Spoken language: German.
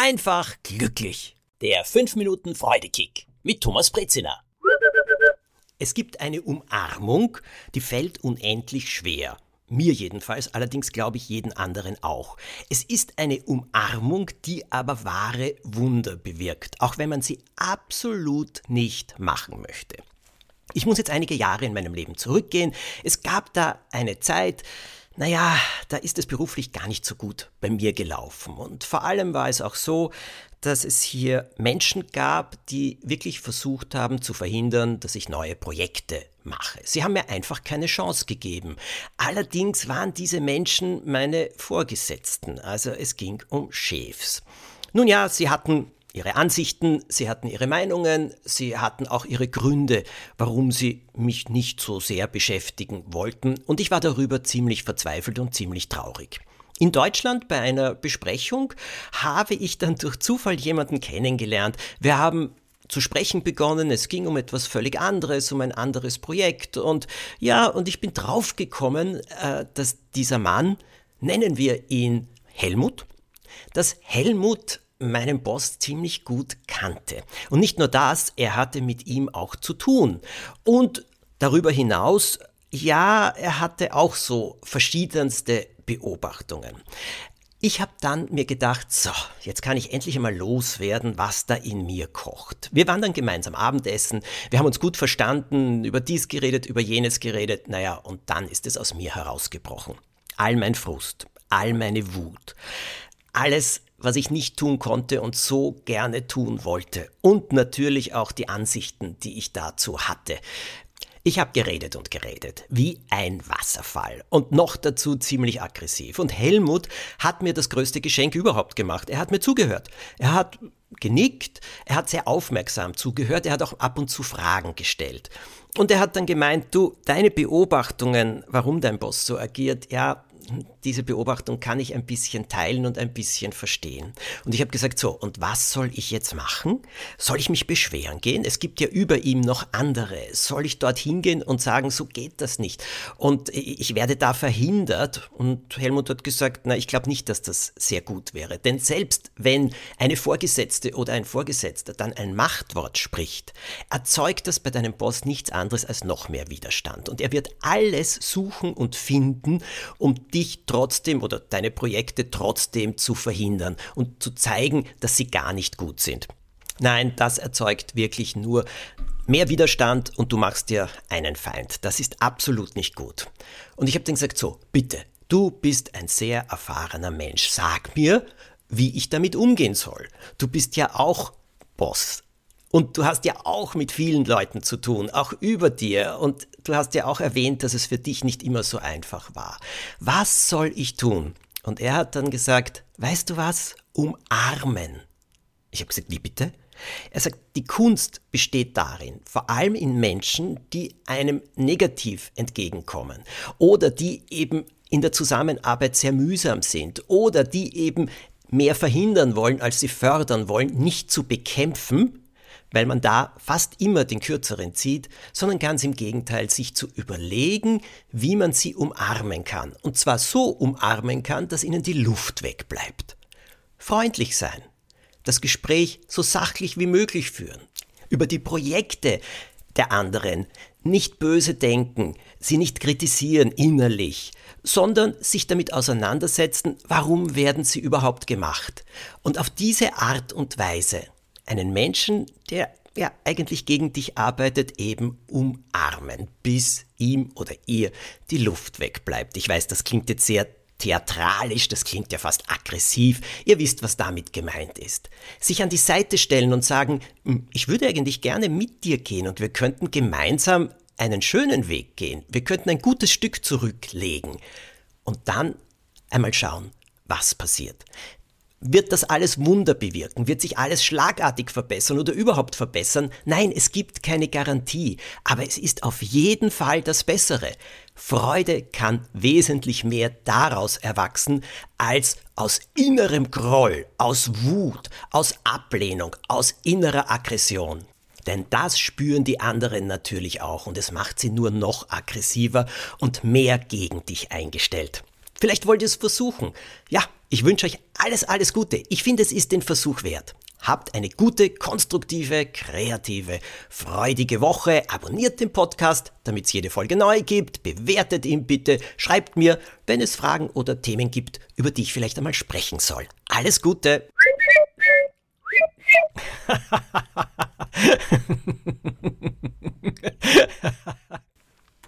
einfach glücklich. Der 5 Minuten Freudekick mit Thomas Brezina. Es gibt eine Umarmung, die fällt unendlich schwer. Mir jedenfalls, allerdings glaube ich jeden anderen auch. Es ist eine Umarmung, die aber wahre Wunder bewirkt, auch wenn man sie absolut nicht machen möchte. Ich muss jetzt einige Jahre in meinem Leben zurückgehen. Es gab da eine Zeit, naja, da ist es beruflich gar nicht so gut bei mir gelaufen. Und vor allem war es auch so, dass es hier Menschen gab, die wirklich versucht haben zu verhindern, dass ich neue Projekte mache. Sie haben mir einfach keine Chance gegeben. Allerdings waren diese Menschen meine Vorgesetzten, also es ging um Chefs. Nun ja, sie hatten ihre Ansichten, sie hatten ihre Meinungen, sie hatten auch ihre Gründe, warum sie mich nicht so sehr beschäftigen wollten, und ich war darüber ziemlich verzweifelt und ziemlich traurig. In Deutschland bei einer Besprechung habe ich dann durch Zufall jemanden kennengelernt. Wir haben zu sprechen begonnen. Es ging um etwas völlig anderes, um ein anderes Projekt. Und ja, und ich bin draufgekommen, äh, dass dieser Mann, nennen wir ihn Helmut, dass Helmut meinen Boss ziemlich gut kannte. Und nicht nur das, er hatte mit ihm auch zu tun. Und darüber hinaus, ja, er hatte auch so verschiedenste Beobachtungen. Ich habe dann mir gedacht, so, jetzt kann ich endlich einmal loswerden, was da in mir kocht. Wir waren dann gemeinsam Abendessen, wir haben uns gut verstanden, über dies geredet, über jenes geredet, naja, und dann ist es aus mir herausgebrochen. All mein Frust, all meine Wut, alles was ich nicht tun konnte und so gerne tun wollte. Und natürlich auch die Ansichten, die ich dazu hatte. Ich habe geredet und geredet, wie ein Wasserfall und noch dazu ziemlich aggressiv. Und Helmut hat mir das größte Geschenk überhaupt gemacht. Er hat mir zugehört. Er hat genickt, er hat sehr aufmerksam zugehört, er hat auch ab und zu Fragen gestellt. Und er hat dann gemeint, du, deine Beobachtungen, warum dein Boss so agiert, ja, diese Beobachtung kann ich ein bisschen teilen und ein bisschen verstehen. Und ich habe gesagt, so, und was soll ich jetzt machen? Soll ich mich beschweren gehen? Es gibt ja über ihm noch andere. Soll ich dort hingehen und sagen, so geht das nicht? Und ich werde da verhindert. Und Helmut hat gesagt, na, ich glaube nicht, dass das sehr gut wäre. Denn selbst wenn eine Vorgesetzte oder ein Vorgesetzter dann ein Machtwort spricht, erzeugt das bei deinem Boss nichts anderes als noch mehr Widerstand. Und er wird alles suchen und finden, um dich trotzdem oder deine Projekte trotzdem zu verhindern und zu zeigen, dass sie gar nicht gut sind. Nein, das erzeugt wirklich nur mehr Widerstand und du machst dir einen Feind. Das ist absolut nicht gut. Und ich habe dann gesagt, so, bitte, du bist ein sehr erfahrener Mensch. Sag mir, wie ich damit umgehen soll. Du bist ja auch Boss. Und du hast ja auch mit vielen Leuten zu tun, auch über dir. Und du hast ja auch erwähnt, dass es für dich nicht immer so einfach war. Was soll ich tun? Und er hat dann gesagt, weißt du was? Umarmen. Ich habe gesagt, wie bitte? Er sagt, die Kunst besteht darin, vor allem in Menschen, die einem negativ entgegenkommen oder die eben in der Zusammenarbeit sehr mühsam sind oder die eben mehr verhindern wollen, als sie fördern wollen, nicht zu bekämpfen, weil man da fast immer den kürzeren zieht, sondern ganz im Gegenteil, sich zu überlegen, wie man sie umarmen kann. Und zwar so umarmen kann, dass ihnen die Luft wegbleibt. Freundlich sein. Das Gespräch so sachlich wie möglich führen. Über die Projekte der anderen nicht böse denken, sie nicht kritisieren innerlich, sondern sich damit auseinandersetzen, warum werden sie überhaupt gemacht. Und auf diese Art und Weise einen Menschen, der ja eigentlich gegen dich arbeitet, eben umarmen, bis ihm oder ihr die Luft wegbleibt. Ich weiß, das klingt jetzt sehr theatralisch, das klingt ja fast aggressiv. Ihr wisst, was damit gemeint ist. Sich an die Seite stellen und sagen, hm, ich würde eigentlich gerne mit dir gehen und wir könnten gemeinsam einen schönen Weg gehen. Wir könnten ein gutes Stück zurücklegen und dann einmal schauen, was passiert. Wird das alles Wunder bewirken? Wird sich alles schlagartig verbessern oder überhaupt verbessern? Nein, es gibt keine Garantie, aber es ist auf jeden Fall das Bessere. Freude kann wesentlich mehr daraus erwachsen, als aus innerem Groll, aus Wut, aus Ablehnung, aus innerer Aggression. Denn das spüren die anderen natürlich auch und es macht sie nur noch aggressiver und mehr gegen dich eingestellt. Vielleicht wollt ihr es versuchen. Ja, ich wünsche euch alles, alles Gute. Ich finde, es ist den Versuch wert. Habt eine gute, konstruktive, kreative, freudige Woche. Abonniert den Podcast, damit es jede Folge neu gibt. Bewertet ihn bitte. Schreibt mir, wenn es Fragen oder Themen gibt, über die ich vielleicht einmal sprechen soll. Alles Gute.